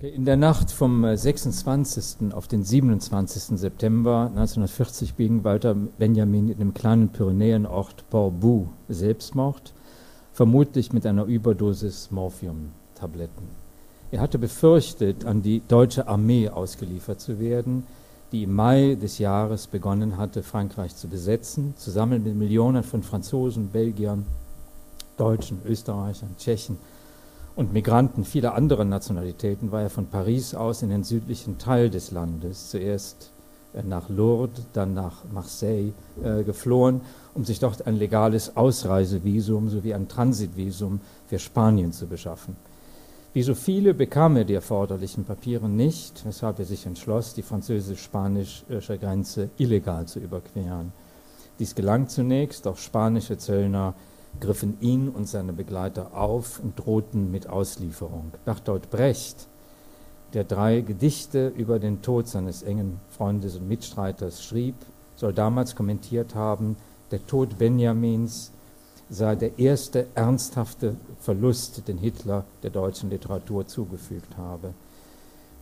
Okay, in der Nacht vom 26. auf den 27. September 1940 beging Walter Benjamin in dem kleinen Pyrenäenort Portbou Selbstmord, vermutlich mit einer Überdosis Morphiumtabletten. Er hatte befürchtet, an die deutsche Armee ausgeliefert zu werden, die im Mai des Jahres begonnen hatte, Frankreich zu besetzen, zusammen mit Millionen von Franzosen, Belgiern, Deutschen, Österreichern, Tschechen und Migranten vieler anderer Nationalitäten war er von Paris aus in den südlichen Teil des Landes, zuerst äh, nach Lourdes, dann nach Marseille äh, geflohen, um sich dort ein legales Ausreisevisum sowie ein Transitvisum für Spanien zu beschaffen. Wie so viele bekam er die erforderlichen Papiere nicht, weshalb er sich entschloss, die französisch-spanische Grenze illegal zu überqueren. Dies gelang zunächst, doch spanische Zöllner griffen ihn und seine Begleiter auf und drohten mit Auslieferung. Bertolt Brecht, der drei Gedichte über den Tod seines engen Freundes und Mitstreiters schrieb, soll damals kommentiert haben, der Tod Benjamins sei der erste ernsthafte Verlust, den Hitler der deutschen Literatur zugefügt habe.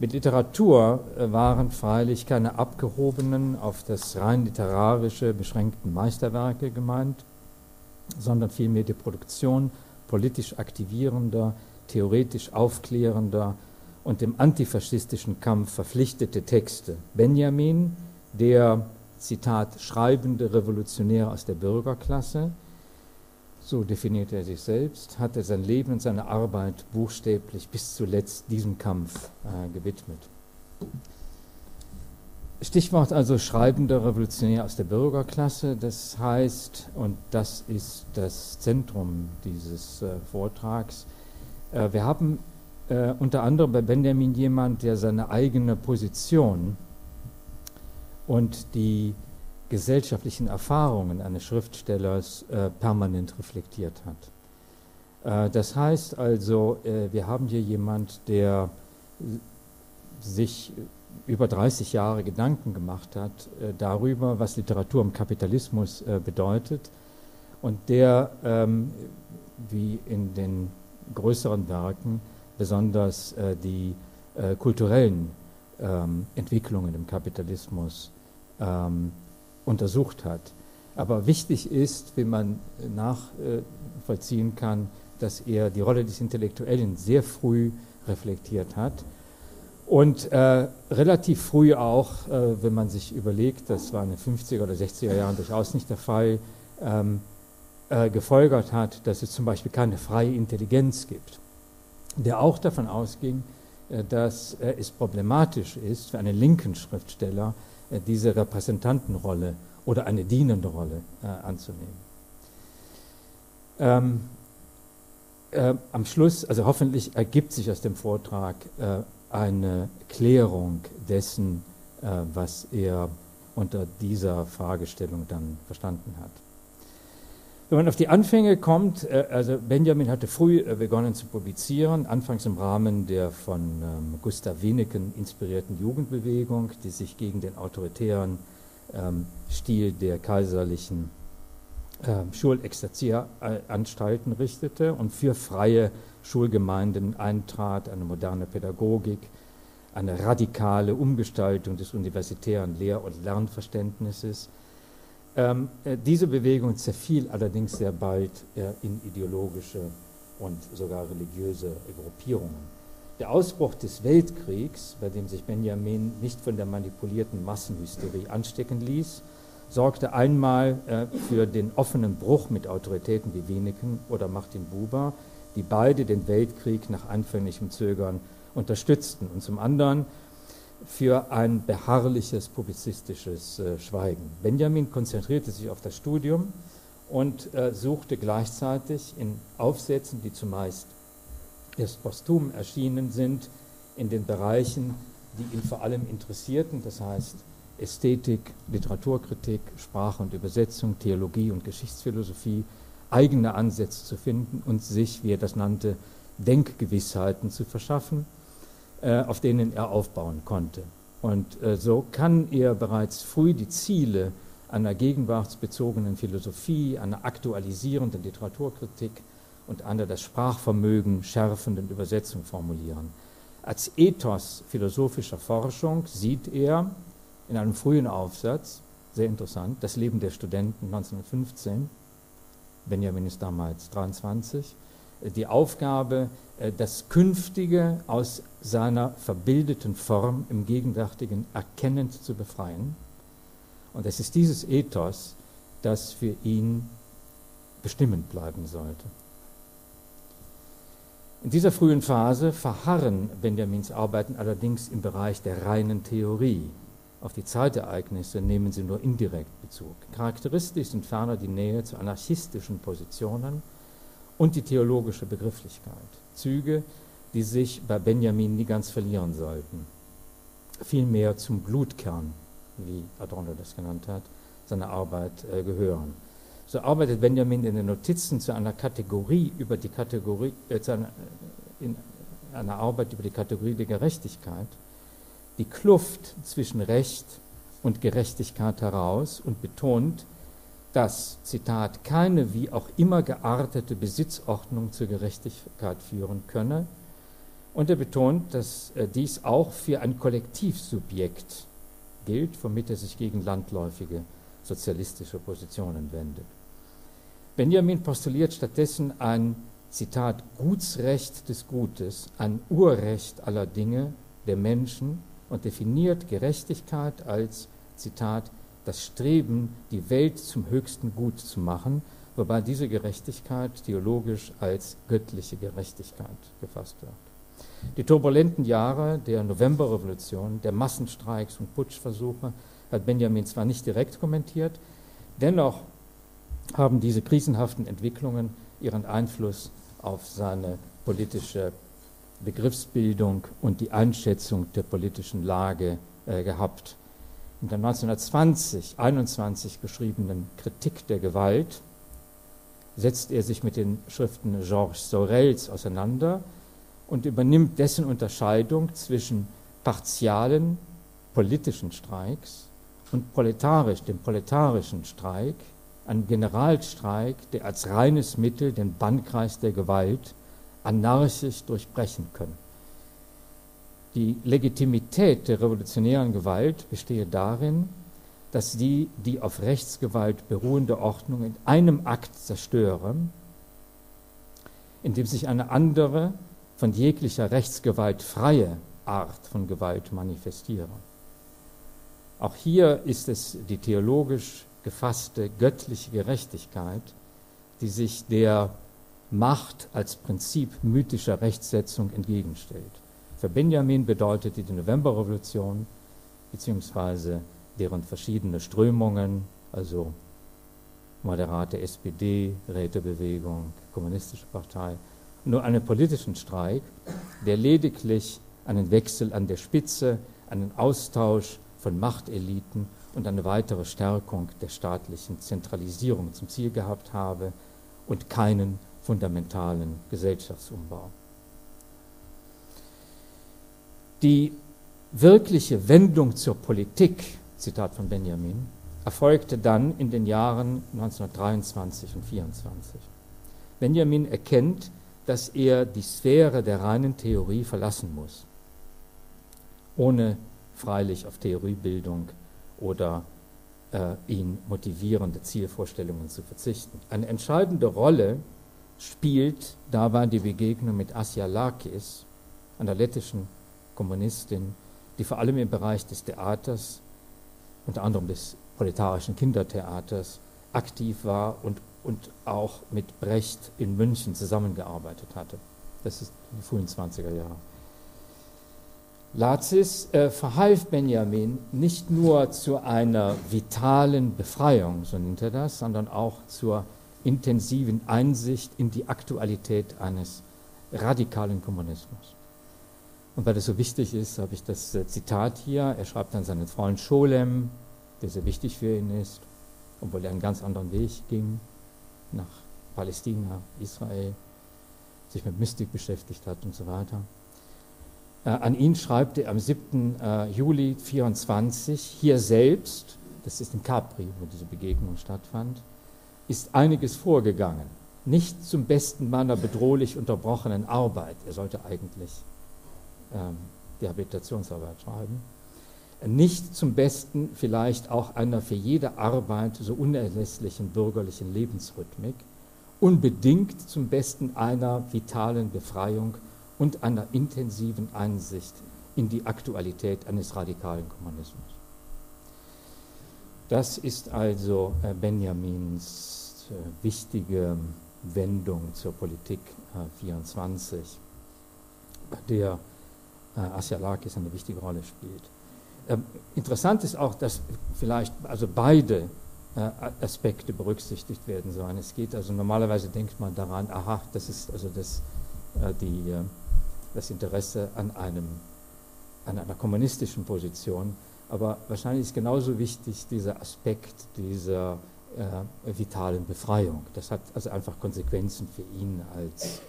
Mit Literatur äh, waren freilich keine abgehobenen, auf das rein literarische beschränkten Meisterwerke gemeint, sondern vielmehr die Produktion politisch aktivierender, theoretisch aufklärender und dem antifaschistischen Kampf verpflichtete Texte. Benjamin, der, Zitat, schreibende Revolutionär aus der Bürgerklasse, so definiert er sich selbst, hatte sein Leben und seine Arbeit buchstäblich bis zuletzt diesem Kampf äh, gewidmet. Stichwort also schreibender Revolutionär aus der Bürgerklasse. Das heißt, und das ist das Zentrum dieses äh, Vortrags, äh, wir haben äh, unter anderem bei Benjamin jemand, der seine eigene Position und die gesellschaftlichen Erfahrungen eines Schriftstellers äh, permanent reflektiert hat. Äh, das heißt also, äh, wir haben hier jemand, der sich über 30 Jahre Gedanken gemacht hat äh, darüber, was Literatur im Kapitalismus äh, bedeutet und der, ähm, wie in den größeren Werken, besonders äh, die äh, kulturellen ähm, Entwicklungen im Kapitalismus ähm, untersucht hat. Aber wichtig ist, wie man nachvollziehen kann, dass er die Rolle des Intellektuellen sehr früh reflektiert hat und äh, relativ früh auch, äh, wenn man sich überlegt, das war in den 50er oder 60er Jahren durchaus nicht der Fall, ähm, äh, gefolgert hat, dass es zum Beispiel keine freie Intelligenz gibt. Der auch davon ausging, äh, dass äh, es problematisch ist für einen linken Schriftsteller, äh, diese Repräsentantenrolle oder eine dienende Rolle anzunehmen. Ähm, am Schluss, also hoffentlich ergibt sich aus dem Vortrag eine Klärung dessen, äh, was er unter dieser Fragestellung dann verstanden hat. Wenn man auf die Anfänge kommt, äh, also Benjamin hatte früh äh, begonnen zu publizieren, anfangs im Rahmen der von ähm, Gustav Wieneken inspirierten Jugendbewegung, die sich gegen den autoritären ähm, Stil der kaiserlichen äh, Schulexerzieranstalten richtete und für freie Schulgemeinden eintrat, eine moderne Pädagogik, eine radikale Umgestaltung des universitären Lehr- und Lernverständnisses. Ähm, äh, diese Bewegung zerfiel allerdings sehr bald äh, in ideologische und sogar religiöse Gruppierungen. Der Ausbruch des Weltkriegs, bei dem sich Benjamin nicht von der manipulierten Massenhysterie anstecken ließ, sorgte einmal äh, für den offenen Bruch mit Autoritäten wie Weneken oder Martin Buber, die beide den Weltkrieg nach anfänglichem Zögern unterstützten und zum anderen für ein beharrliches publizistisches äh, Schweigen. Benjamin konzentrierte sich auf das Studium und äh, suchte gleichzeitig in Aufsätzen, die zumeist erst posthum erschienen sind, in den Bereichen, die ihn vor allem interessierten, das heißt Ästhetik, Literaturkritik, Sprache und Übersetzung, Theologie und Geschichtsphilosophie, eigene Ansätze zu finden und sich, wie er das nannte, Denkgewissheiten zu verschaffen, äh, auf denen er aufbauen konnte. Und äh, so kann er bereits früh die Ziele einer gegenwartsbezogenen Philosophie, einer aktualisierenden Literaturkritik und einer das Sprachvermögen schärfenden Übersetzung formulieren. Als Ethos philosophischer Forschung sieht er in einem frühen Aufsatz, sehr interessant, das Leben der Studenten 1915, Benjamin ist damals 23, die Aufgabe, äh, das Künftige aus seiner verbildeten Form im Gegenwärtigen erkennend zu befreien. Und es ist dieses Ethos, das für ihn bestimmend bleiben sollte. In dieser frühen Phase verharren Benjamins Arbeiten allerdings im Bereich der reinen Theorie. Auf die Zeitereignisse nehmen sie nur indirekt Bezug. Charakteristisch sind ferner die Nähe zu anarchistischen Positionen und die theologische Begrifflichkeit. Züge, die sich bei Benjamin nie ganz verlieren sollten. Vielmehr zum Blutkern, wie Adorno das genannt hat, seiner Arbeit äh, gehören. So arbeitet Benjamin in den Notizen zu einer Kategorie über die Kategorie, äh, einer, in einer Arbeit über die Kategorie der Gerechtigkeit, die Kluft zwischen Recht und Gerechtigkeit heraus und betont, dass, Zitat, keine wie auch immer geartete Besitzordnung zur Gerechtigkeit führen könne. Und er betont, dass äh, dies auch für ein Kollektivsubjekt gilt, womit er sich gegen landläufige sozialistische Positionen wendet. Benjamin postuliert stattdessen ein, Zitat, Gutsrecht des Gutes, ein Urrecht aller Dinge der Menschen und definiert Gerechtigkeit als, Zitat, das Streben, die Welt zum höchsten Gut zu machen, wobei diese Gerechtigkeit theologisch als göttliche Gerechtigkeit gefasst wird. Die turbulenten Jahre der Novemberrevolution, der Massenstreiks und Putschversuche hat Benjamin zwar nicht direkt kommentiert, dennoch haben diese krisenhaften Entwicklungen ihren Einfluss auf seine politische Begriffsbildung und die Einschätzung der politischen Lage äh, gehabt. In der 1920, 21 geschriebenen Kritik der Gewalt setzt er sich mit den Schriften Georges Sorels auseinander und übernimmt dessen Unterscheidung zwischen partialen politischen Streiks und proletarisch, dem proletarischen Streik, einem Generalstreik, der als reines Mittel den Bannkreis der Gewalt anarchisch durchbrechen könne. Die Legitimität der revolutionären Gewalt bestehe darin, dass die die auf Rechtsgewalt beruhende Ordnung in einem Akt zerstöre, indem sich eine andere, von jeglicher Rechtsgewalt freie Art von Gewalt manifestiere. Auch hier ist es die theologisch gefasste göttliche Gerechtigkeit, die sich der Macht als Prinzip mythischer Rechtsetzung entgegenstellt. Für Benjamin bedeutete die Novemberrevolution beziehungsweise deren verschiedene Strömungen, also moderate SPD, Rätebewegung, Kommunistische Partei, nur einen politischen Streik, der lediglich einen Wechsel an der Spitze, einen Austausch von Machteliten und eine weitere Stärkung der staatlichen Zentralisierung zum Ziel gehabt habe und keinen fundamentalen Gesellschaftsumbau. Die wirkliche Wendung zur Politik, Zitat von Benjamin, erfolgte dann in den Jahren 1923 und 1924. Benjamin erkennt, dass er die Sphäre der reinen Theorie verlassen muss, ohne freilich auf Theoriebildung oder äh, ihn motivierende Zielvorstellungen zu verzichten. Eine entscheidende Rolle spielt dabei die Begegnung mit Asja Lakis, einer lettischen Kommunistin, die vor allem im Bereich des Theaters, unter anderem des proletarischen Kindertheaters, aktiv war und, und auch mit Brecht in München zusammengearbeitet hatte. Das ist die frühen 20er Jahre. Lazis äh, verhalf Benjamin nicht nur zu einer vitalen Befreiung, so nennt er das, sondern auch zur intensiven Einsicht in die Aktualität eines radikalen Kommunismus. Und weil das so wichtig ist, habe ich das äh, Zitat hier. Er schreibt an seinen Freund Scholem, der sehr wichtig für ihn ist, obwohl er einen ganz anderen Weg ging, nach Palästina, Israel, sich mit Mystik beschäftigt hat und so weiter. Äh, an ihn schreibt er am 7. Äh, Juli 24, hier selbst, das ist in Capri, wo diese Begegnung stattfand, ist einiges vorgegangen. Nicht zum Besten meiner bedrohlich unterbrochenen Arbeit. Er sollte eigentlich ähm, die Habilitationsarbeit schreiben. Nicht zum Besten vielleicht auch einer für jede Arbeit so unerlässlichen bürgerlichen Lebensrhythmik, unbedingt zum Besten einer vitalen Befreiung und einer intensiven Einsicht in die Aktualität eines radikalen Kommunismus. Das ist also äh, Benjamins äh, wichtige Wendung zur Politik 24, äh, bei der Asialakis eine wichtige Rolle spielt. Ähm, interessant ist auch, dass vielleicht also beide Aspekte berücksichtigt werden sollen. Es geht also normalerweise denkt man daran, aha, das ist also das, die, das Interesse an einem an einer kommunistischen Position, aber wahrscheinlich ist genauso wichtig dieser Aspekt dieser äh, vitalen Befreiung. Das hat also einfach Konsequenzen für ihn als,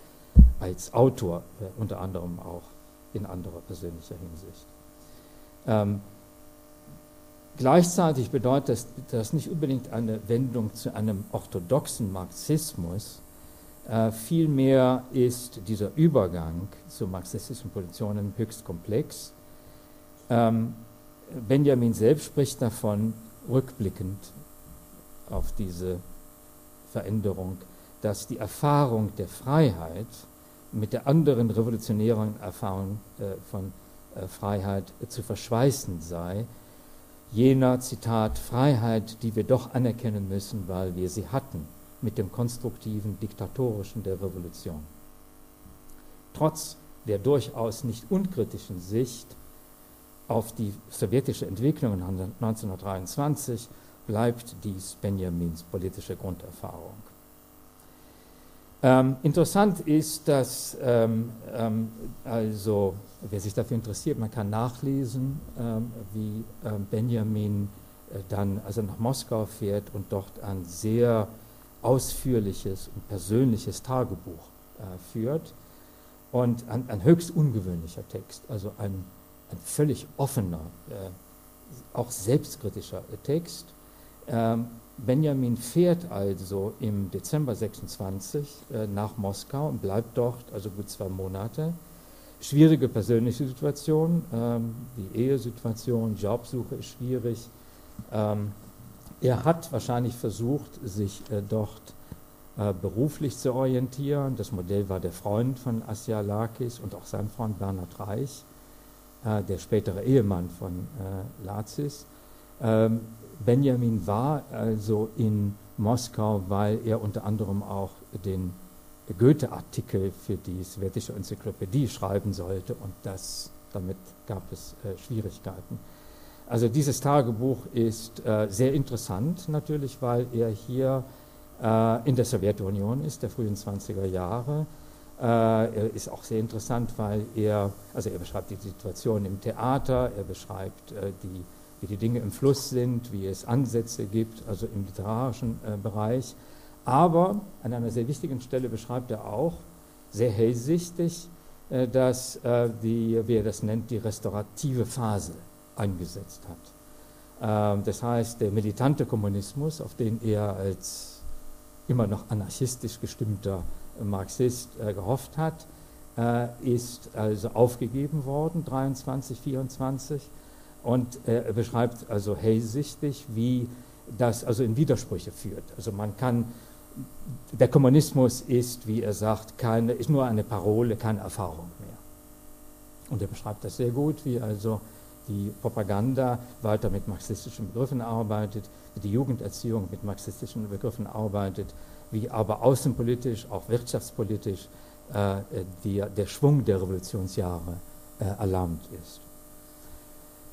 als Autor, äh, unter anderem auch in anderer persönlicher Hinsicht. Ähm, gleichzeitig bedeutet das, das nicht unbedingt eine Wendung zu einem orthodoxen Marxismus, äh, vielmehr ist dieser Übergang zu marxistischen Positionen höchst komplex ähm, Benjamin selbst spricht davon, rückblickend auf diese Veränderung, dass die Erfahrung der Freiheit mit der anderen revolutionären Erfahrung äh, von äh, Freiheit zu verschweißen sei. Jener, Zitat, Freiheit, die wir doch anerkennen müssen, weil wir sie hatten, mit dem konstruktiven, diktatorischen der Revolution. Trotz der durchaus nicht unkritischen Sicht auf die sowjetische Entwicklung 1923 bleibt dies Benjamins politische Grunderfahrung. Ähm, interessant ist, dass ähm, ähm, also wer sich dafür interessiert, man kann nachlesen, ähm, wie ähm, Benjamin äh, dann also nach Moskau fährt und dort ein sehr ausführliches und persönliches Tagebuch äh, führt und ein, ein höchst ungewöhnlicher Text, also ein ein völlig offener, äh, auch selbstkritischer Text. Ähm, Benjamin fährt also im Dezember 26 äh, nach Moskau und bleibt dort, also gut zwei Monate. Schwierige persönliche Situation, ähm, die Ehesituation, Jobsuche ist schwierig. Ähm, er hat wahrscheinlich versucht, sich äh, dort äh, beruflich zu orientieren. Das Modell war der Freund von Asialakis und auch sein Freund Bernhard Reich. Äh, der spätere Ehemann von äh, Lazis. Ähm, Benjamin war also in Moskau, weil er unter anderem auch den Goethe-Artikel für die sowjetische Enzyklopädie schreiben sollte und das, damit gab es äh, Schwierigkeiten. Also dieses Tagebuch ist äh, sehr interessant natürlich, weil er hier äh, in der Sowjetunion ist, der frühen 20er Jahre, äh, ist auch sehr interessant, weil er, also er beschreibt die Situation im Theater, er beschreibt äh, die, wie die Dinge im Fluss sind, wie es Ansätze gibt, also im literarischen äh, Bereich. Aber an einer sehr wichtigen Stelle beschreibt er auch sehr hellsichtig, dass die, wie er das nennt, die restaurative Phase eingesetzt hat. Ähm, das heißt, der militante Kommunismus, auf den er als immer noch anarchistisch gestimmter Marxist äh, gehofft hat, äh, ist also aufgegeben worden, 23, 24, und er beschreibt also hellsichtig, wie das also in Widersprüche führt. Also man kann, der Kommunismus ist, wie er sagt, keine, ist nur eine Parole, keine Erfahrung mehr. Und er beschreibt das sehr gut, wie also die Propaganda weiter mit marxistischen Begriffen arbeitet, wie die Jugenderziehung mit marxistischen Begriffen arbeitet, wie aber außenpolitisch, auch wirtschaftspolitisch äh, die, der Schwung der Revolutionsjahre äh, erlahmt ist.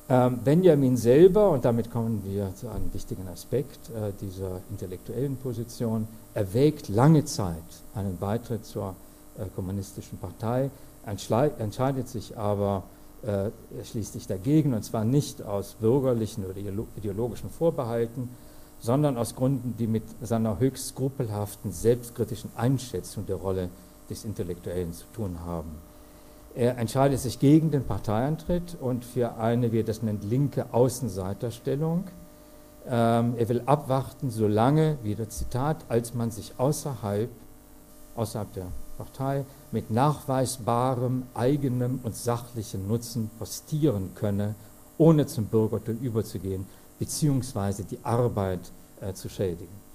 Ähm, Benjamin selber, und damit kommen wir zu einem wichtigen Aspekt äh, dieser intellektuellen Position, erwägt lange Zeit einen Beitritt zur äh, kommunistischen Partei, entscheidet sich aber, äh, schließt sich dagegen, und zwar nicht aus bürgerlichen oder ideologischen Vorbehalten, sondern aus Gründen, die mit seiner höchst skrupelhaften, selbstkritischen Einschätzung der Rolle des Intellektuellen zu tun haben. Er entscheidet sich gegen den Parteiantritt und für eine, wie er das nennt, linke Außenseiterstellung. Ähm, er will abwarten, solange, wieder Zitat, als man sich außerhalb, außerhalb der Partei mit nachweisbarem eigenem und sachlichen Nutzen postieren könne, ohne zum Bürgertum überzugehen, beziehungsweise die Arbeit äh, zu schädigen.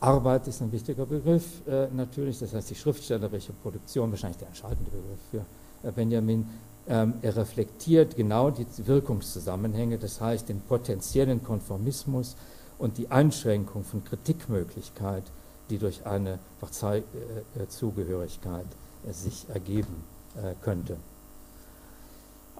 Arbeit ist ein wichtiger Begriff äh, natürlich, das heißt die schriftstellerische Produktion, wahrscheinlich der entscheidende Begriff für äh, Benjamin. Ähm, er reflektiert genau die Wirkungszusammenhänge, das heißt den potenziellen Konformismus und die Einschränkung von Kritikmöglichkeit, die durch eine Parteizugehörigkeit äh, sich ergeben äh, könnte.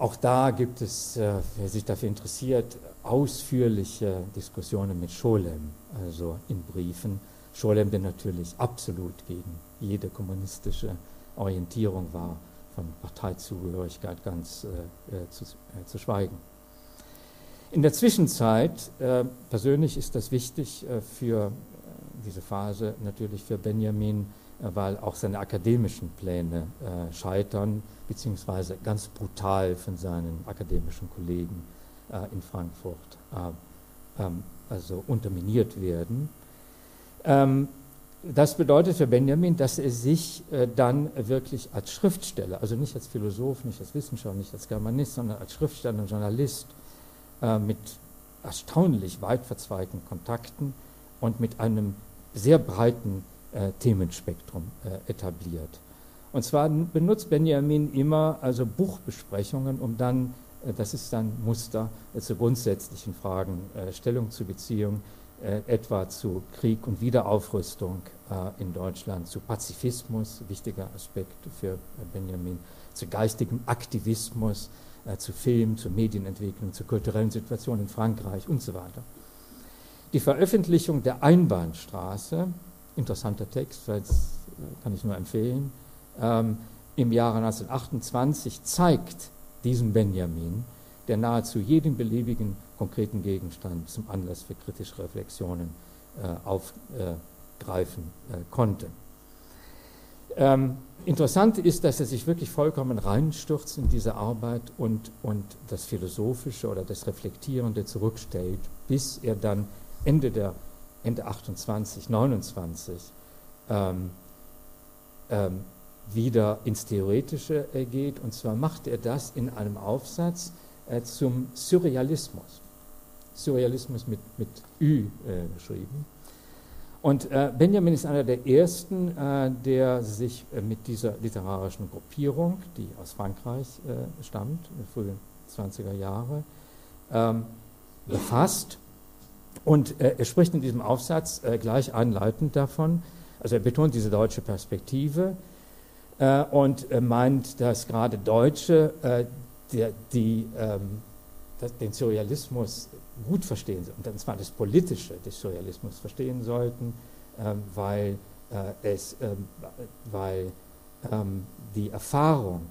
Auch da gibt es, äh, wer sich dafür interessiert, ausführliche Diskussionen mit Scholem, also in Briefen. Scholem, der natürlich absolut gegen jede kommunistische Orientierung war, von Parteizugehörigkeit ganz äh, zu, äh, zu schweigen. In der Zwischenzeit, äh, persönlich ist das wichtig äh, für äh, diese Phase, natürlich für Benjamin, äh, weil auch seine akademischen Pläne äh, scheitern, beziehungsweise ganz brutal von seinen akademischen Kollegen in Frankfurt ähm, also unterminiert werden. Ähm, das bedeutet für Benjamin, dass er sich äh, dann wirklich als Schriftsteller, also nicht als Philosoph, nicht als Wissenschaftler, nicht als Germanist, sondern als Schriftsteller und Journalist äh, mit erstaunlich weit verzweigten Kontakten und mit einem sehr breiten äh, Themenspektrum äh, etabliert. Und zwar benutzt Benjamin immer also Buchbesprechungen, um dann, äh, das ist dann Muster, äh, zu grundsätzlichen Fragen Stellung zu beziehen, etwa zu Krieg und Wiederaufrüstung in Deutschland, zu Pazifismus, wichtiger Aspekt für Benjamin, zu geistigem Aktivismus, äh, zu Film, zur Medienentwicklung, zur kulturellen Situation in Frankreich und so weiter. Die Veröffentlichung der Einbahnstraße, interessanter Text, äh, kann ich nur empfehlen, ähm, im Jahre 1928 zeigt diesen Benjamin, der nahezu jeden beliebigen konkreten Gegenstand zum Anlass für kritische Reflexionen äh, aufgreifen äh, konnte. Ähm, interessant ist, dass er sich wirklich vollkommen reinstürzt in diese Arbeit und, und das Philosophische oder das Reflektierende zurückstellt, bis er dann Ende, der, Ende 28, 29 ähm, ähm, wieder ins Theoretische äh, geht. Und zwar macht er das in einem Aufsatz äh, zum Surrealismus. Surrealismus mit, mit Ü geschrieben. Und äh, Benjamin ist einer der ersten, der sich mit dieser literarischen Gruppierung, die aus Frankreich stammt, frühen 20er Jahre, ähm, befasst. Und er spricht in diesem Aufsatz gleich einleitend davon, also er betont diese deutsche Perspektive und meint, dass gerade Deutsche der, die, ähm, das, den Surrealismus gut verstehen und zwar das Politische des Surrealismus verstehen sollten, ähm, weil, äh, es, ähm, weil ähm, die Erfahrung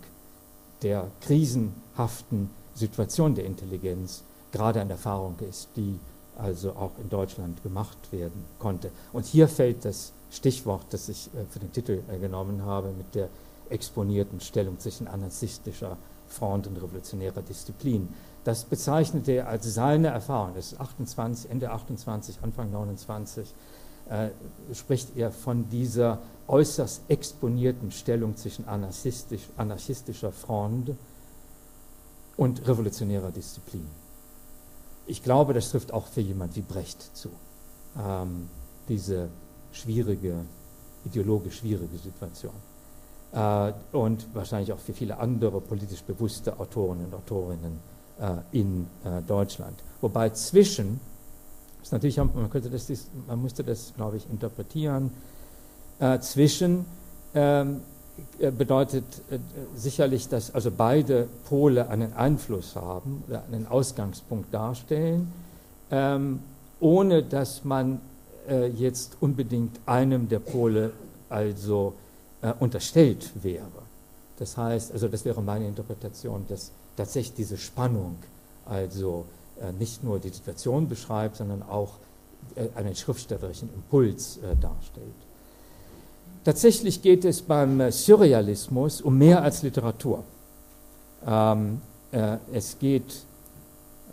der krisenhaften Situation der Intelligenz gerade eine Erfahrung ist, die also auch in Deutschland gemacht werden konnte. Und hier fällt das Stichwort, das ich äh, für den Titel äh, genommen habe, mit der exponierten Stellung zwischen anarchistischer Front und revolutionärer Disziplin. Das bezeichnete er als seine Erfahrung. Das ist 28, Ende 28, Anfang 29, äh, spricht er von dieser äußerst exponierten Stellung zwischen anarchistisch, anarchistischer Front und revolutionärer Disziplin. Ich glaube, das trifft auch für jemand wie Brecht zu. Ähm, diese schwierige, ideologisch schwierige Situation. Äh, und wahrscheinlich auch für viele andere politisch bewusste Autoren und Autorinnen äh, in äh, Deutschland. Wobei zwischen, ist natürlich, man, könnte das, man müsste das, glaube ich, interpretieren, äh, zwischen ähm, bedeutet sicherlich, dass also beide Pole einen Einfluss haben, einen Ausgangspunkt darstellen, ähm, ohne dass man jetzt unbedingt einem der Pole also unterstellt wäre. Das heißt, also das wäre meine Interpretation, dass tatsächlich diese Spannung, also äh, nicht nur die Situation beschreibt, sondern auch äh, einen schriftstellerischen Impuls äh, darstellt. Tatsächlich geht es beim äh, Surrealismus um mehr als Literatur. Ähm, äh, es geht,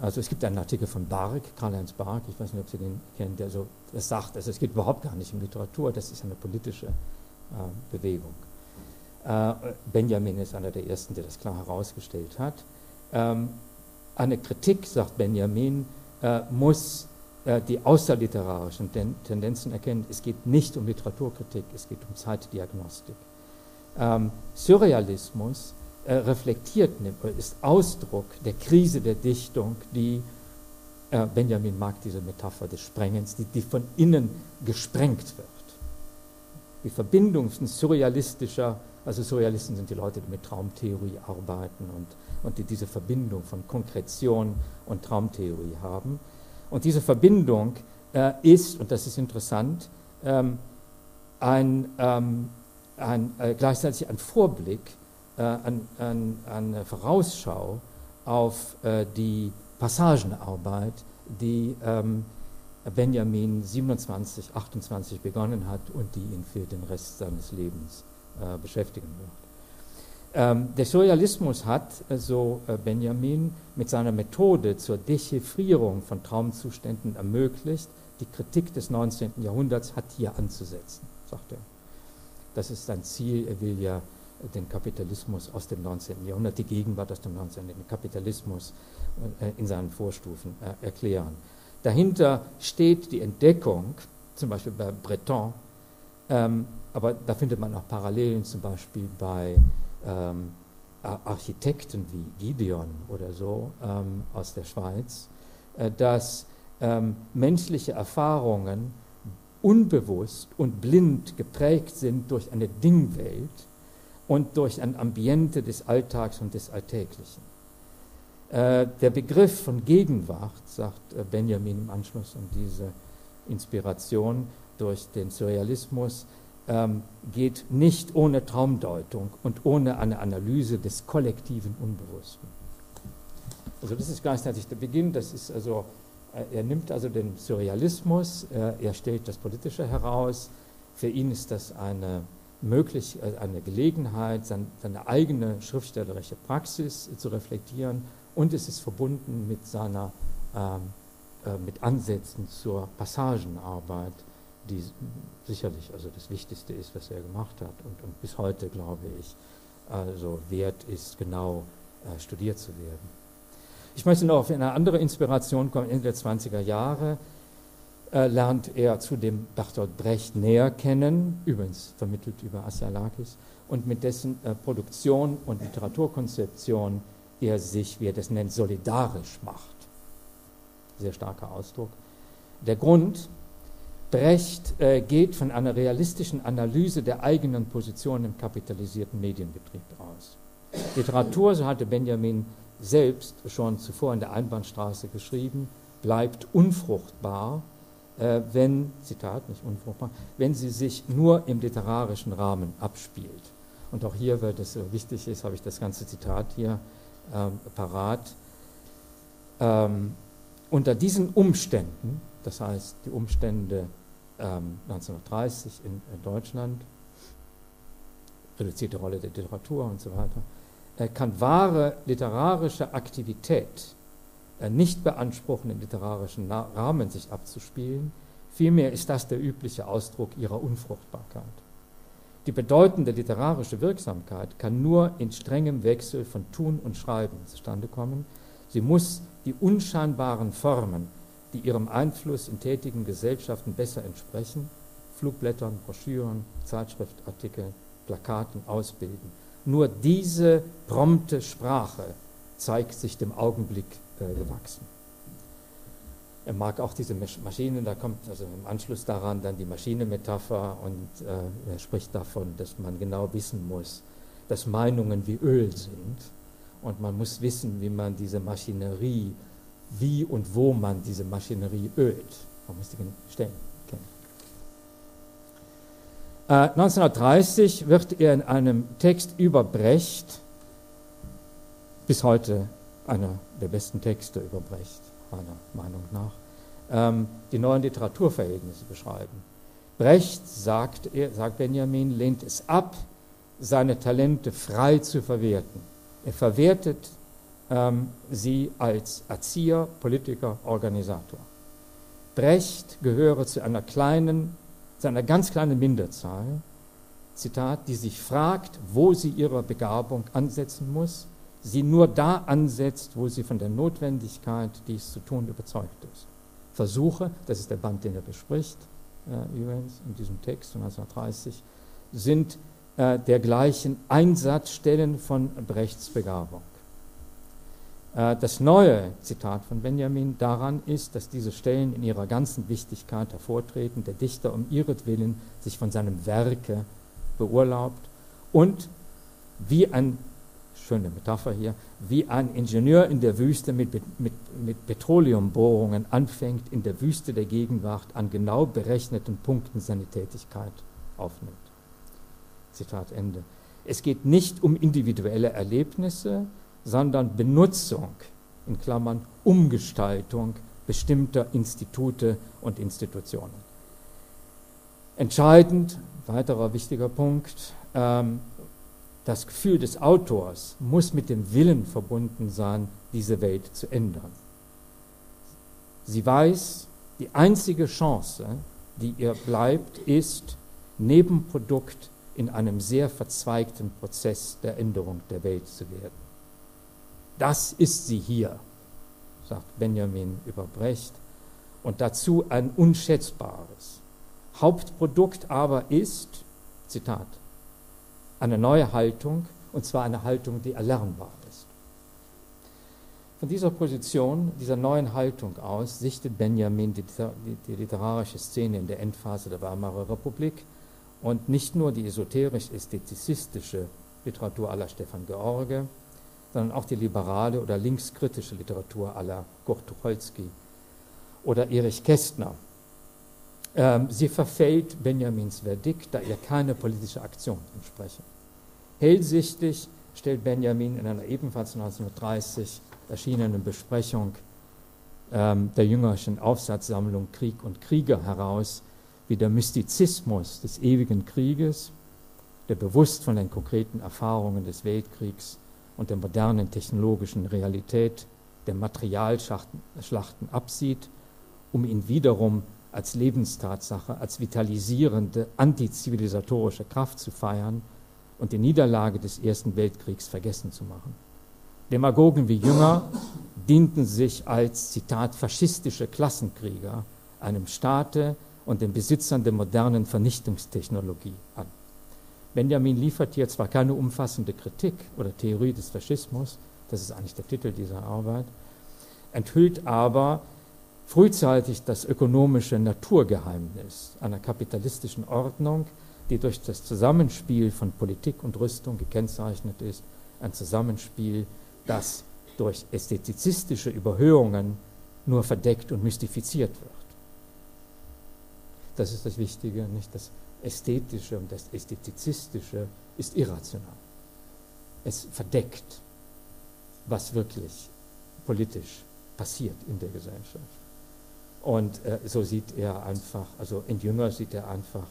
also es gibt einen Artikel von Bark, Karl-Heinz Bark, ich weiß nicht, ob Sie den kennen, der so sagt, also es geht überhaupt gar nicht um Literatur, das ist eine politische äh, Bewegung. Äh, Benjamin ist einer der ersten, der das klar herausgestellt hat. Ähm, eine Kritik, sagt Benjamin, äh, muss die außerliterarischen Tendenzen erkennen. Es geht nicht um Literaturkritik, es geht um Zeitdiagnostik. Ähm, Surrealismus reflektiert, ist Ausdruck der Krise der Dichtung, die Benjamin mag diese Metapher des Sprengens, die, die von innen gesprengt wird. Die Verbindung von surrealistischer, also Surrealisten sind die Leute, die mit Traumtheorie arbeiten und, und die diese Verbindung von Konkretion und Traumtheorie haben. Und diese Verbindung äh, ist, und das ist interessant, ähm, ein, ähm, ein, äh, gleichzeitig ein Vorblick, äh, an, an, eine Vorausschau auf äh, die Passagenarbeit, die ähm, Benjamin 27, 28 begonnen hat und die ihn für den Rest seines Lebens äh, beschäftigen wird. Ähm, der Surrealismus hat, äh, so äh, Benjamin, mit seiner Methode zur Dechiffrierung von Traumzuständen ermöglicht, die Kritik des 19. Jahrhunderts hat hier anzusetzen, sagt er. Das ist sein Ziel. Er will ja den Kapitalismus aus dem 19. Jahrhundert, die Gegenwart aus dem 19. den Kapitalismus äh, in seinen Vorstufen äh, erklären. Dahinter steht die Entdeckung, zum Beispiel bei Breton, ähm, aber da findet man auch Parallelen zum Beispiel bei ähm, Architekten wie Gideon oder so ähm, aus der Schweiz, äh, dass menschliche Erfahrungen unbewusst und blind geprägt sind durch eine Dingwelt und durch ein Ambiente des Alltags und des Alltäglichen. Äh, der Begriff von Gegenwart, sagt äh, Benjamin im Anschluss an diese Inspiration durch den Surrealismus, ähm, geht nicht ohne Traumdeutung und ohne eine Analyse des kollektiven Unbewussten. Also das ist gleichzeitig der Beginn, das ist also, äh, er nimmt also den Surrealismus, er stellt das Politische heraus, für ihn ist das eine, möglich, äh, eine Gelegenheit, sein, seine eigene schriftstellerische Praxis zu reflektieren und es ist verbunden mit seiner, ähm, äh, mit Ansätzen zur Passagenarbeit, die sicherlich also das Wichtigste ist, was er gemacht hat und, und bis heute, glaube ich, also wert ist, genau äh, studiert zu werden. Ich möchte noch auf eine andere Inspiration kommen. Ende der 20er Jahre äh, lernt er zudem Bertolt Brecht näher kennen, übrigens vermittelt über Asialakis, und mit dessen äh, Produktion und Literaturkonzeption er sich, wie er das nennt, solidarisch macht. Sehr starker Ausdruck. Der Grund, Brecht äh, geht von einer realistischen Analyse der eigenen Position im kapitalisierten Medienbetrieb aus. Literatur, so hatte Benjamin selbst schon zuvor in der Einbahnstraße geschrieben, bleibt unfruchtbar, wenn, Zitat, nicht unfruchtbar, wenn sie sich nur im literarischen Rahmen abspielt. Und auch hier, weil das so wichtig ist, habe ich das ganze Zitat hier ähm, parat. Ähm, unter diesen Umständen, das heißt die Umstände ähm, 1930 in, in, Deutschland, reduzierte Rolle der Literatur und so weiter, äh, kann wahre literarische Aktivität äh, nicht beanspruchen, im literarischen Rahmen sich abzuspielen. Vielmehr ist das der übliche Ausdruck ihrer Unfruchtbarkeit. Die bedeutende literarische Wirksamkeit kann nur in strengem Wechsel von Tun und Schreiben zustande kommen. Sie muss die unscheinbaren Formen, die ihrem Einfluss in tätigen Gesellschaften besser entsprechen, Flugblättern, Broschüren, Zeitschriftartikeln, Plakaten ausbilden. Nur diese prompte Sprache zeigt sich dem Augenblick äh, gewachsen. Er mag auch diese Maschinen, da kommt also im Anschluss daran dann die Maschinenmetapher und äh, er spricht davon, dass man genau wissen muss, dass Meinungen wie Öl sind und man muss wissen, wie man diese Maschinerie, wie und wo man diese Maschinerie ölt. Man muss die Stellen kennen. Äh, 1930 wird er in einem Text über Brecht, bis heute einer der besten Texte über Brecht, meiner Meinung nach, ähm, die neuen Literaturverhältnisse beschreiben. Brecht, sagt, er, sagt Benjamin, lehnt es ab, seine Talente frei zu verwerten. Er verwertet ähm, sie als Erzieher, Politiker, Organisator. Brecht gehöre zu einer kleinen, zu einer ganz kleinen Minderzahl, Zitat, die sich fragt, wo sie ihre Begabung ansetzen muss, sie nur da ansetzt, wo sie von der Notwendigkeit, dies zu tun, überzeugt ist. Versuche, das ist der Band, den er bespricht, äh, übrigens in diesem Text von 1930, sind äh, dergleichen Einsatzstellen von Brechts Begabung. Äh, das neue Zitat von Benjamin daran ist, dass diese Stellen in ihrer ganzen Wichtigkeit hervortreten, der Dichter um ihretwillen sich von seinem Werke beurlaubt und wie ein, schöne Metapher hier, wie ein Ingenieur in der Wüste mit, mit, mit Petroleumbohrungen anfängt, in der Wüste der Gegenwart an genau berechneten Punkten seine Tätigkeit aufnimmt. Zitat Ende. Es geht nicht um individuelle Erlebnisse, sondern Benutzung, in Klammern Umgestaltung bestimmter Institute und Institutionen. Entscheidend, weiterer wichtiger Punkt, ähm, das Gefühl des Autors muss mit dem Willen verbunden sein, diese Welt zu ändern. Sie weiß, die einzige Chance, die ihr bleibt, ist, Nebenprodukt in einem sehr verzweigten Prozess der Änderung der Welt zu werden. Das ist sie hier, sagt Benjamin über Brecht, und dazu ein unschätzbares. Hauptprodukt aber ist, Zitat, eine neue Haltung, und zwar eine Haltung, die erlernbar ist. Von dieser Position, dieser neuen Haltung aus, sichtet Benjamin die, die, literarische Szene in der Endphase der Weimarer Republik und nicht nur die esoterisch-ästhetizistische Literatur aller Stefan George, sondern auch die liberale oder linkskritische Literatur aller Kurt Tucholsky oder Erich Kästner. Ähm, sie verfällt Benjamins Verdikt, da ihr keine politische Aktion entspreche. Hellsichtig stellt Benjamin in einer ebenfalls 1930 erschienenen Besprechung ähm, der jüngerischen Aufsatzsammlung Krieg und Krieger heraus, wie der Mystizismus des ewigen Krieges, der bewusst von den konkreten Erfahrungen des Weltkriegs und der modernen technologischen Realität der Materialschlachten absieht, um ihn wiederum als Lebenstatsache, als vitalisierende, antizivilisatorische Kraft zu feiern und die Niederlage des Ersten Weltkriegs vergessen zu machen. Demagogen wie Jünger dienten sich als, Zitat, faschistische Klassenkrieger einem Staate und den Besitzern der modernen Vernichtungstechnologie an. Benjamin liefert hier zwar keine umfassende Kritik oder Theorie des Faschismus, das ist eigentlich der Titel dieser Arbeit, enthüllt aber frühzeitig das ökonomische Naturgeheimnis einer kapitalistischen Ordnung, die durch das Zusammenspiel von Politik und Rüstung gekennzeichnet ist, ein Zusammenspiel, das durch ästhetizistische Überhöhungen nur verdeckt und mystifiziert wird. Das ist das Wichtige, nicht das Ästhetische und das Ästhetizistische ist irrational. Es verdeckt, was wirklich politisch passiert in der Gesellschaft. Und äh, so sieht er einfach, also in Jünger sieht er einfach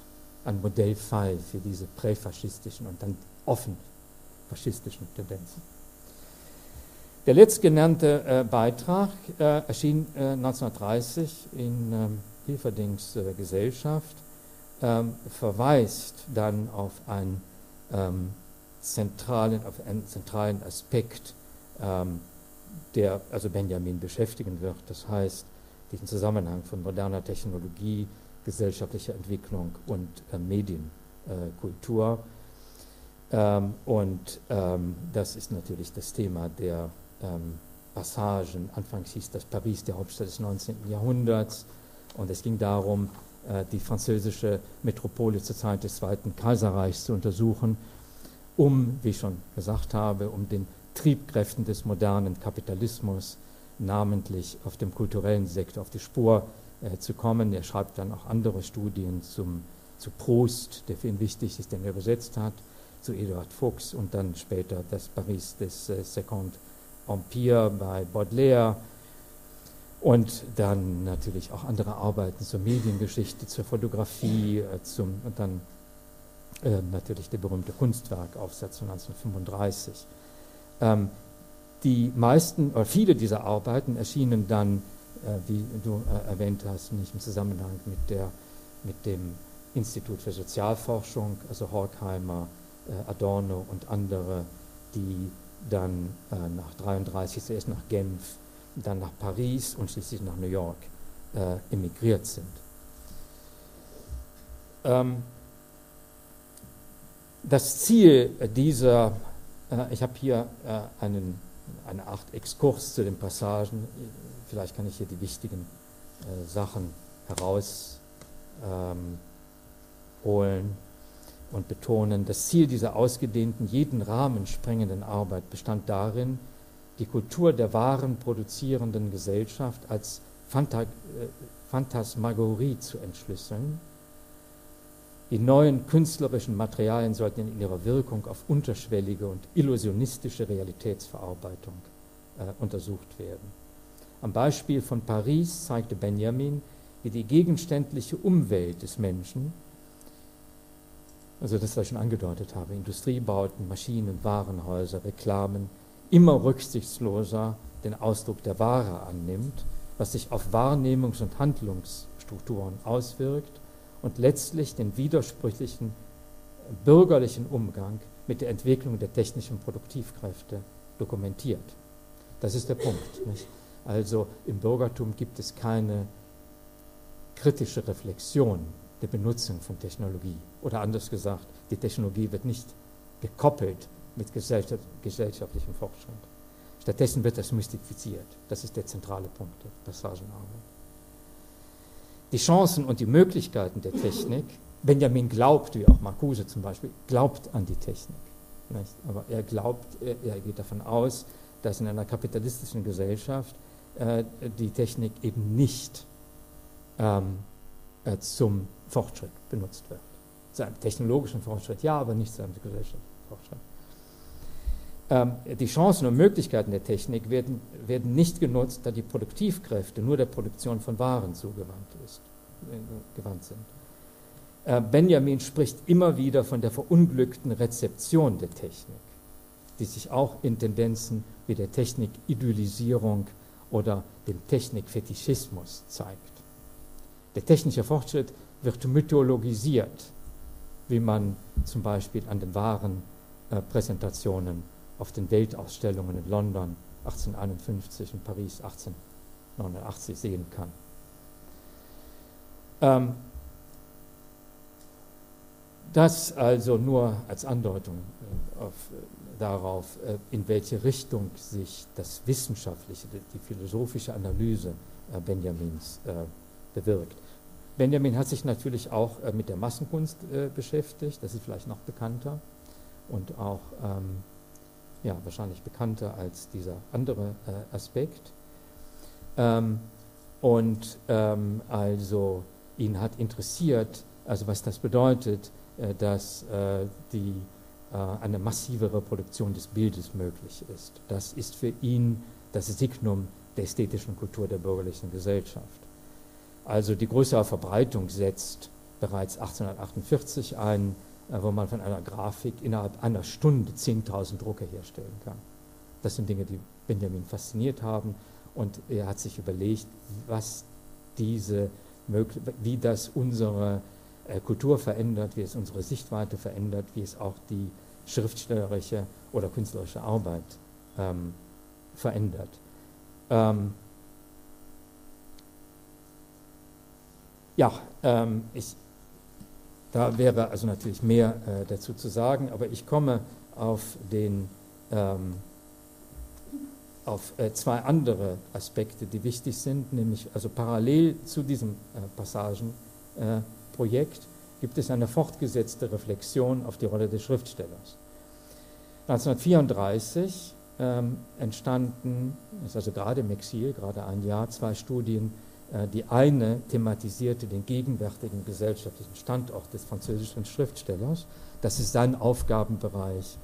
ein Modellfall für diese präfaschistischen und dann offen faschistischen Tendenzen. Der letztgenannte äh, Beitrag äh, erschien 1930 äh, in ähm, Hilferdings äh, Gesellschaft ähm, verweist dann auf einen, ähm, zentralen, auf einen zentralen Aspekt, ähm, der also Benjamin beschäftigen wird. Das heißt, diesen Zusammenhang von moderner Technologie, gesellschaftlicher Entwicklung und äh, Medienkultur. Äh, und ähm, das ist natürlich das Thema der ähm, Passagen. Anfangs hieß das Paris der Hauptstadt des 19. Jahrhunderts. Und es ging darum, äh, die französische Metropole zur Zeit des Zweiten Kaiserreichs zu untersuchen, um, wie ich schon gesagt habe, um den Triebkräften des modernen Kapitalismus, namentlich auf dem kulturellen Sektor, auf die Spur äh, zu kommen. Er schreibt dann auch andere Studien zum, zu Proust, der für ihn wichtig ist, den er übersetzt hat, zu Eduard Fuchs und dann später das Paris des äh, Second Empire bei Baudelaire und dann natürlich auch andere Arbeiten zur Mediengeschichte, zur Fotografie, äh, zum, und dann äh, natürlich der berühmte Kunstwerkaufsatz von 1935. Ähm, die meisten oder viele dieser Arbeiten erschienen dann, äh, wie du äh, erwähnt hast, nicht im Zusammenhang mit, der, mit dem Institut für Sozialforschung, also Horkheimer, äh, Adorno und andere, die dann nach 33 zuerst nach Genf, dann nach Paris und schließlich nach New York emigriert sind. Ähm, das Ziel dieser, ich habe hier einen, eine Art Exkurs zu den Passagen, vielleicht kann ich hier die wichtigen äh, Sachen herausholen ähm, und betonen. Das Ziel dieser ausgedehnten, jeden Rahmen sprengenden Arbeit bestand darin, die Kultur der wahren produzierenden Gesellschaft als Phanta äh, Phantasmagorie zu entschlüsseln. Die neuen künstlerischen Materialien sollten in ihrer Wirkung auf unterschwellige und illusionistische Realitätsverarbeitung äh, untersucht werden. Am Beispiel von Paris zeigte Benjamin, wie die gegenständliche Umwelt des Menschen, also das, was ich schon angedeutet habe, Industriebauten, Maschinen, Warenhäuser, Reklamen, immer rücksichtsloser den Ausdruck der Ware annimmt, was sich auf Wahrnehmungs- und Handlungsstrukturen auswirkt und letztlich den widersprüchlichen bürgerlichen Umgang mit der Entwicklung der technischen Produktivkräfte dokumentiert. Das ist der Punkt. Nicht? Also im Bürgertum gibt es keine kritische Reflexion der Benutzung von Technologie. Oder anders gesagt, die Technologie wird nicht gekoppelt mit gesellschaftlichem Fortschritt. Stattdessen wird das mystifiziert. Das ist der zentrale Punkt der Passagenarbeit. Die Chancen und die Möglichkeiten der Technik, Benjamin glaubt, wie auch Marcuse zum Beispiel, glaubt an die Technik. Nicht? Aber er glaubt, er, er, geht davon aus, dass in einer kapitalistischen Gesellschaft äh, die Technik eben nicht ähm, äh, zum Fortschritt benutzt wird. Zu einem technologischen Fortschritt, ja, aber nicht zu einem gesellschaftlichen Fortschritt. Ähm, die Chancen und Möglichkeiten der Technik werden, werden nicht genutzt, da die Produktivkräfte nur der Produktion von Waren zugewandt ist, äh, gewandt sind. Äh, Benjamin spricht immer wieder von der verunglückten Rezeption der Technik, die sich auch in Tendenzen wie der Technik-Idealisierung oder dem Technikfetischismus zeigt. Der technische Fortschritt wird mythologisiert, wie man zum Beispiel an den wahren äh, Präsentationen auf den Weltausstellungen in London 1851 und Paris 1889 sehen kann. Ähm, das also nur als Andeutung äh, auf, äh, darauf, äh, in welche Richtung sich das wissenschaftliche, die, die philosophische Analyse äh, Benjamins äh, bewirkt. Benjamin hat sich natürlich auch äh, mit der Massenkunst beschäftigt, das ist vielleicht noch bekannter und auch ähm, ja, wahrscheinlich bekannter als dieser andere äh, Aspekt. Ähm, und ähm, also ihn hat interessiert, also was das bedeutet, äh, dass äh, die, äh, eine massive Reproduktion des Bildes möglich ist. Das ist für ihn das Signum der ästhetischen Kultur der bürgerlichen Gesellschaft. Also die größere Verbreitung setzt bereits 1848 ein, wo man von einer Grafik innerhalb einer Stunde 10.000 Drucke herstellen kann. Das sind Dinge, die Benjamin fasziniert haben und er hat sich überlegt, was diese, wie das unsere äh, Kultur verändert, wie es unsere Sichtweite verändert, wie es auch die schriftstellerische oder künstlerische Arbeit ähm, verändert. Ähm, ja, ähm, ich, da wäre also natürlich mehr äh, dazu zu sagen, aber ich komme auf, den, ähm, auf äh, zwei andere Aspekte, die wichtig sind, nämlich also parallel zu diesem äh, Passagenprojekt gibt es eine fortgesetzte Reflexion auf die Rolle des Schriftstellers. 1934 ähm, entstanden, ist also gerade im Exil, gerade ein Jahr, zwei Studien äh, die eine thematisierte den gegenwärtigen gesellschaftlichen Standort des französischen Schriftstellers. Das ist sein Aufgabenbereich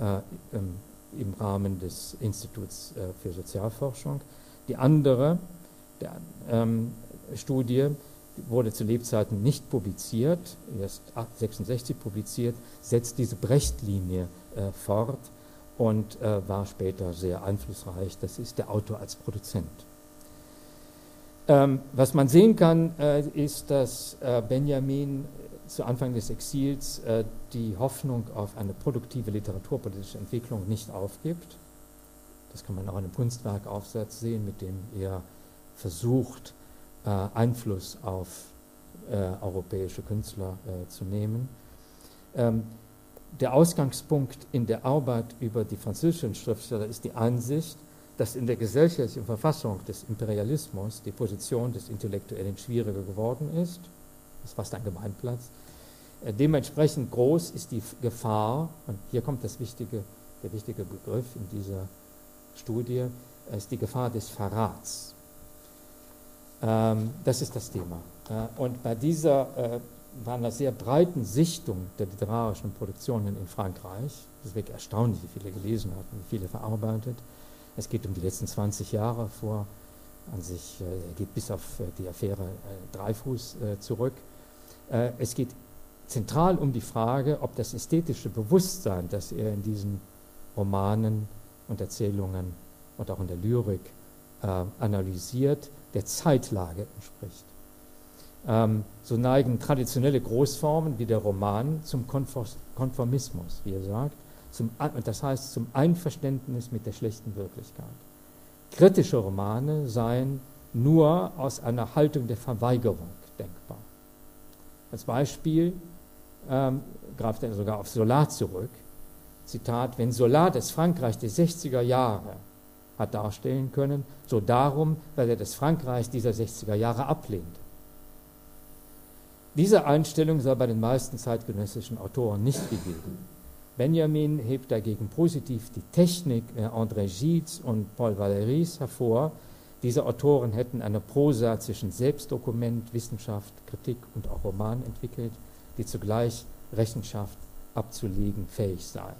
äh, im, Rahmen des Instituts äh, für Sozialforschung. Die andere der, ähm, Studie wurde zu Lebzeiten nicht publiziert, erst 1966 publiziert, setzt diese Brecht-Linie äh, fort und äh, war später sehr einflussreich. Das ist der Autor als Produzent. Ähm, was man sehen kann, äh, ist, dass äh, Benjamin zu Anfang des Exils äh, die Hoffnung auf eine produktive literaturpolitische Entwicklung nicht aufgibt. Das kann man auch in einem Kunstwerkaufsatz sehen, mit dem er versucht, äh, Einfluss auf äh, europäische Künstler äh, zu nehmen. Ähm, der Ausgangspunkt in der Arbeit über die französischen Schriftsteller ist die Ansicht, dass in der gesellschaftlichen Verfassung des Imperialismus die Position des Intellektuellen schwieriger geworden ist. Das ist fast ein Gemeinplatz. Äh, dementsprechend groß ist die Gefahr, und hier kommt das wichtige, der wichtige Begriff in dieser Studie, äh, ist die Gefahr des Verrats. Ähm, das ist das Thema. Äh, und bei dieser bei einer sehr breiten Sichtung der literarischen Produktionen in Frankreich, wirklich erstaunlich, wie viele gelesen hat und wie viele verarbeitet. Es geht um die letzten 20 Jahre vor, an sich äh, geht bis auf äh, die Affäre äh, Dreifuß äh, zurück. Es geht zentral um die Frage, ob das ästhetische Bewusstsein, das er in diesen Romanen und Erzählungen und auch in der Lyrik analysiert, der Zeitlage entspricht. Ähm, so neigen traditionelle Großformen wie der Roman zum Konformismus, wie er sagt, zum, das heißt zum Einverständnis mit der schlechten Wirklichkeit. Kritische Romane seien nur aus einer Haltung der Verweigerung denkbar. Als Beispiel ähm, greift er sogar auf Solar zurück. Zitat, wenn Solar das Frankreich der 60er Jahre hat darstellen können, so darum, weil er das Frankreich dieser 60er Jahre ablehnt. Diese Einstellung sei bei den meisten zeitgenössischen Autoren nicht gegeben. Benjamin hebt dagegen positiv die Technik äh, André Gides und Paul Valéry's hervor. Diese Autoren hätten eine Prosa zwischen Selbstdokument, Wissenschaft, Kritik und auch Roman entwickelt, die zugleich Rechenschaft abzulegen fähig sei.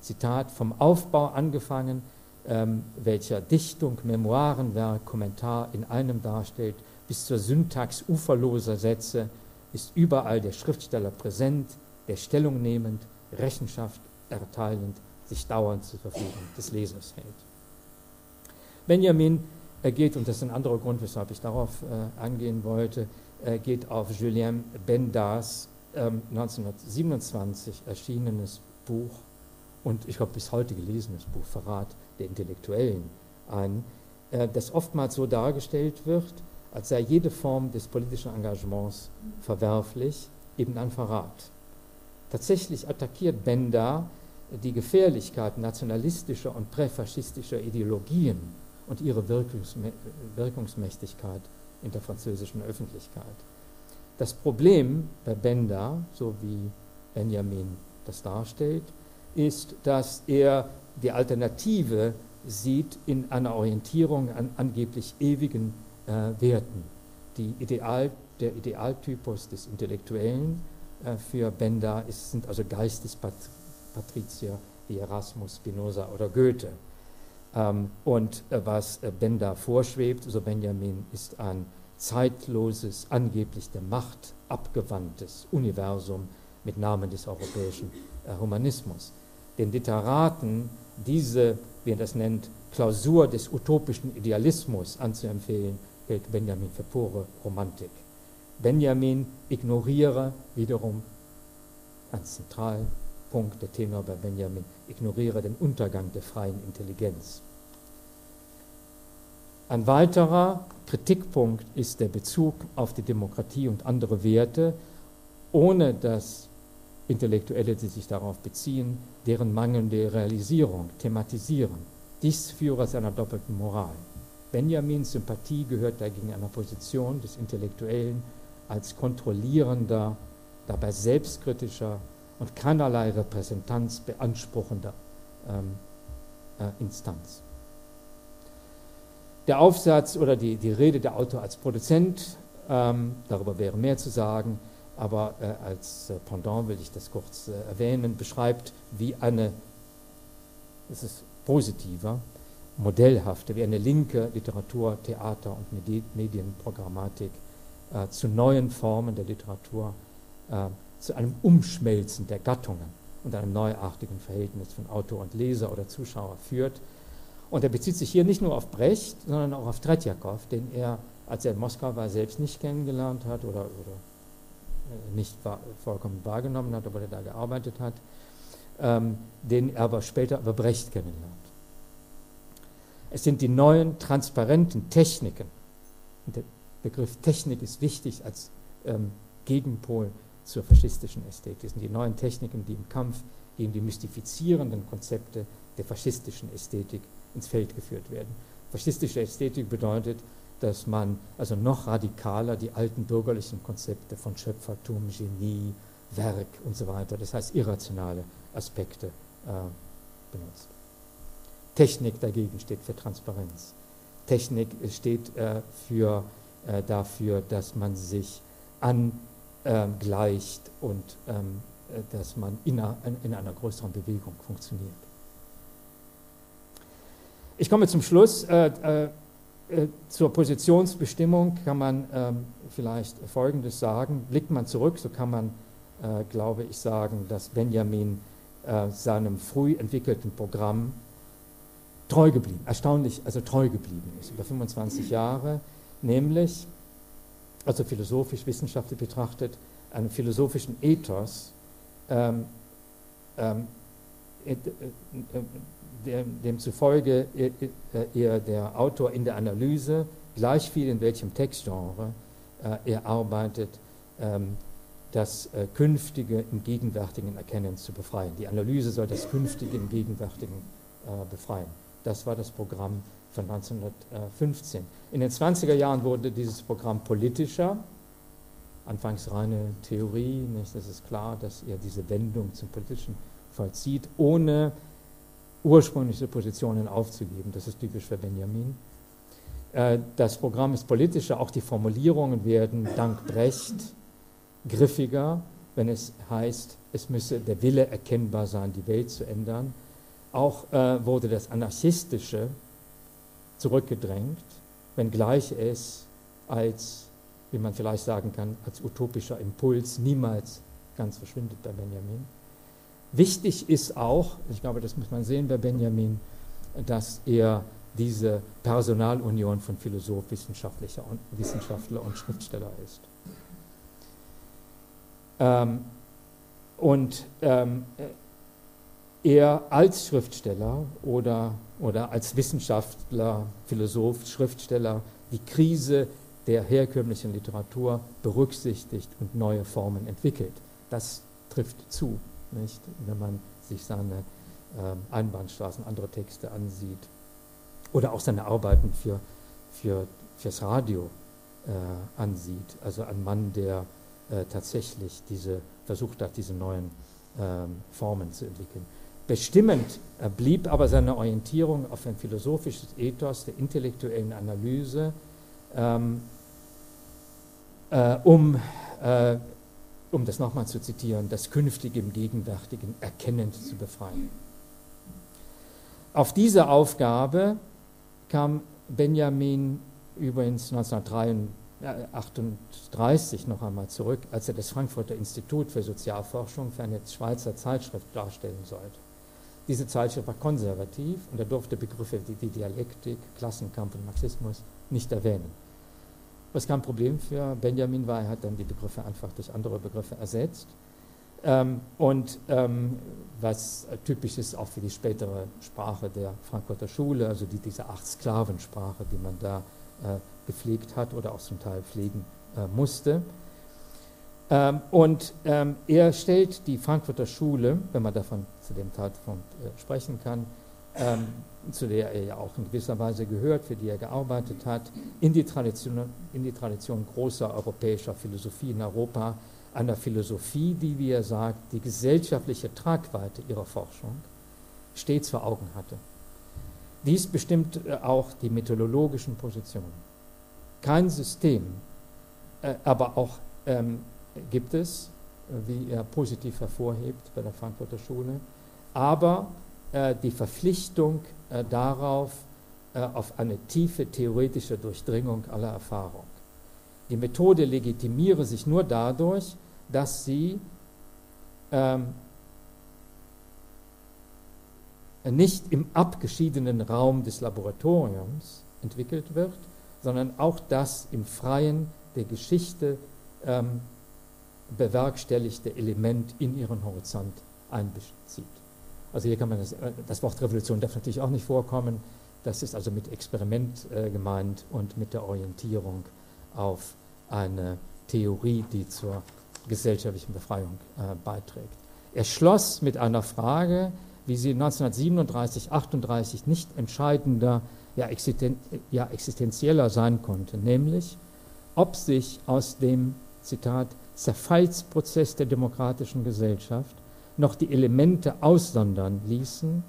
Zitat, vom Aufbau angefangen, ähm, welcher Dichtung, Memoirenwerk, Kommentar in einem darstellt, bis zur Syntax uferloser Sätze, ist überall der Schriftsteller präsent, der Stellung nehmend, Rechenschaft erteilend, sich dauernd zur Verfügung des Lesers hält. Benjamin geht, und das ist ein anderer Grund, weshalb ich darauf äh, angehen wollte, er geht auf Julien Bendas ähm, 1927 erschienenes Buch und ich habe bis heute gelesenes Buch Verrat der Intellektuellen ein, äh, das oftmals so dargestellt wird, als sei jede Form des politischen Engagements verwerflich, eben ein Verrat. Tatsächlich attackiert Benda die Gefährlichkeit nationalistischer und präfaschistischer Ideologien und ihre Wirkungsmächtigkeit in der französischen Öffentlichkeit. Das Problem bei Benda, so wie Benjamin das darstellt, ist, dass er die Alternative sieht in einer Orientierung an angeblich ewigen äh, Werten. Die Ideal, der Idealtypus des Intellektuellen für Benda ist, sind also Geistespatrizier wie Erasmus, Spinoza oder Goethe. Ähm, und äh, was äh, Benda vorschwebt, so Benjamin, ist ein zeitloses, angeblich der Macht abgewandtes Universum mit Namen des europäischen äh, Humanismus. Den Literaten diese, wie er das nennt, Klausur des utopischen Idealismus anzuempfehlen, hält Benjamin für pure Romantik. Benjamin ignoriere wiederum ein Zentralpunkt, der Tenor bei Benjamin, ignoriere den Untergang der freien Intelligenz. Ein weiterer Kritikpunkt ist der Bezug auf die Demokratie und andere Werte, ohne dass Intellektuelle, die sich darauf beziehen, deren mangelnde Realisierung thematisieren. Dies führe zu einer doppelten Moral. Benjamins Sympathie gehört dagegen einer Position des Intellektuellen als kontrollierender, dabei selbstkritischer und keinerlei Repräsentanz beanspruchender ähm, äh, Instanz. Der Aufsatz oder die, die Rede der Autor als Produzent, ähm, darüber wäre mehr zu sagen, aber äh, als äh, Pendant will ich das kurz äh, erwähnen, beschreibt, wie eine, es ist positiver, modellhafte, wie eine linke Literatur, Theater und Medienprogrammatik äh, zu neuen Formen der Literatur, äh, zu einem Umschmelzen der Gattungen und einem neuartigen Verhältnis von Autor und Leser oder Zuschauer führt. Und er bezieht sich hier nicht nur auf Brecht, sondern auch auf Tretjakow, den er, als er in Moskau war, selbst nicht kennengelernt hat oder, oder nicht vollkommen wahrgenommen hat, obwohl er da gearbeitet hat, ähm, den er aber später über Brecht kennenlernt. Es sind die neuen transparenten Techniken. Begriff Technik ist wichtig als ähm, Gegenpol zur faschistischen Ästhetik. Es sind die neuen Techniken, die im Kampf gegen die mystifizierenden Konzepte der faschistischen Ästhetik ins Feld geführt werden. Faschistische Ästhetik bedeutet, dass man also noch radikaler die alten bürgerlichen Konzepte von Schöpfertum, Genie, Werk und so weiter, das heißt irrationale Aspekte äh, benutzt. Technik dagegen steht für Transparenz. Technik steht äh, für, äh, dafür, dass man sich angleicht und ähm, äh, dass man in einer, in einer größeren Bewegung funktioniert. Ich komme zum Schluss. Äh, äh, äh, zur Positionsbestimmung kann man ähm, vielleicht Folgendes sagen. Blickt man zurück, so kann man, äh, glaube ich, sagen, dass Benjamin äh, seinem früh entwickelten Programm treu geblieben, erstaunlich, also treu geblieben ist, über 25 Jahre, nämlich, also philosophisch, wissenschaftlich betrachtet, einem philosophischen Ethos, ähm, ähm, äh, dem, demzufolge er der Autor in der Analyse, gleich viel in welchem Textgenre äh, er arbeitet, ähm, das äh, Künftige im Gegenwärtigen Erkennen zu befreien. Die Analyse soll das Künftige im Gegenwärtigen äh, befreien. Das war das Programm von 1915. In den 20er Jahren wurde dieses Programm politischer, anfangs reine Theorie, nicht? das ist klar, dass er diese Wendung zum Politischen vollzieht, ohne ursprüngliche Positionen aufzugeben. Das ist typisch für Benjamin. Äh, das Programm ist politischer, auch die Formulierungen werden dank Brecht griffiger, wenn es heißt, es müsse der Wille erkennbar sein, die Welt zu ändern. Auch äh, wurde das Anarchistische zurückgedrängt, wenngleich es als, wie man vielleicht sagen kann, als utopischer Impuls niemals ganz verschwindet bei Benjamin. Wichtig ist auch, ich glaube, das muss man sehen bei Benjamin, dass er diese Personalunion von Philosoph, Wissenschaftler und, Wissenschaftler und Schriftsteller ist. Ähm, und ähm, er als Schriftsteller oder, oder als Wissenschaftler, Philosoph, Schriftsteller die Krise der herkömmlichen Literatur berücksichtigt und neue Formen entwickelt. Das trifft zu nicht? wenn man sich seine äh, Einbahnstraßen, andere Texte ansieht. Oder auch seine Arbeiten für, für, fürs Radio äh, ansieht. Also ein Mann, der äh, tatsächlich diese, versucht hat, diese neuen ähm, Formen zu entwickeln. Bestimmend blieb aber seine Orientierung auf ein philosophisches Ethos der intellektuellen Analyse, ähm, äh, um äh, um das nochmal zu zitieren, das Künftige im Gegenwärtigen erkennend zu befreien. Auf diese Aufgabe kam Benjamin übrigens 1938 noch einmal zurück, als er das Frankfurter Institut für Sozialforschung für eine Schweizer Zeitschrift darstellen sollte. Diese Zeitschrift war konservativ und er durfte Begriffe wie Dialektik, Klassenkampf und Marxismus nicht erwähnen. Was kein Problem für Benjamin war, er hat dann die Begriffe einfach durch andere Begriffe ersetzt. Ähm, und ähm, was typisch ist auch für die spätere Sprache der Frankfurter Schule, also die, diese acht Sklavensprache, die man da äh, gepflegt hat oder auch zum Teil pflegen äh, musste. Ähm, und ähm, er stellt die Frankfurter Schule, wenn man davon zu dem Zeitpunkt äh, sprechen kann, ähm, zu der er ja auch in gewisser Weise gehört, für die er gearbeitet hat, in die Tradition, in die Tradition großer europäischer Philosophie in Europa, einer Philosophie, die, wie er sagt, die gesellschaftliche Tragweite ihrer Forschung stets vor Augen hatte. Dies bestimmt äh, auch die methodologischen Positionen. Kein System, äh, aber auch ähm, gibt es, äh, wie er positiv hervorhebt bei der Frankfurter Schule, aber äh, die Verpflichtung äh, darauf, äh, auf eine tiefe theoretische Durchdringung aller Erfahrung. Die Methode legitimiere sich nur dadurch, dass sie ähm, nicht im abgeschiedenen Raum des Laboratoriums entwickelt wird, sondern auch das im Freien der Geschichte ähm, bewerkstelligte Element in ihren Horizont einbezieht. Also hier kann man das, äh, das Wort Revolution darf natürlich auch nicht vorkommen. Das ist also mit Experiment äh, gemeint und mit der Orientierung auf eine Theorie, die zur gesellschaftlichen Befreiung äh, beiträgt. Er schloss mit einer Frage, wie sie 1937, 38 nicht entscheidender, ja, existen ja existenzieller sein konnte, nämlich ob sich aus dem, Zitat, Zerfallsprozess der demokratischen Gesellschaft noch die Elemente aussondern ließen,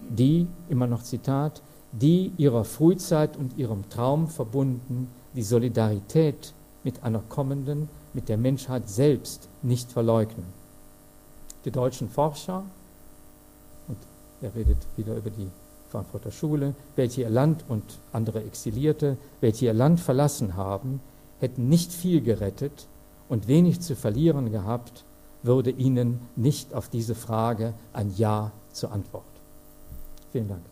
die, immer noch Zitat, die ihrer Frühzeit und ihrem Traum verbunden die Solidarität mit einer kommenden, mit der Menschheit selbst nicht verleugnen. Die deutschen Forscher, und er redet wieder über die Frankfurter Schule, welche ihr Land und andere Exilierte, welche ihr Land verlassen haben, hätten nicht viel gerettet und wenig zu verlieren gehabt, würde Ihnen nicht auf diese Frage ein Ja zur Antwort. Vielen Dank.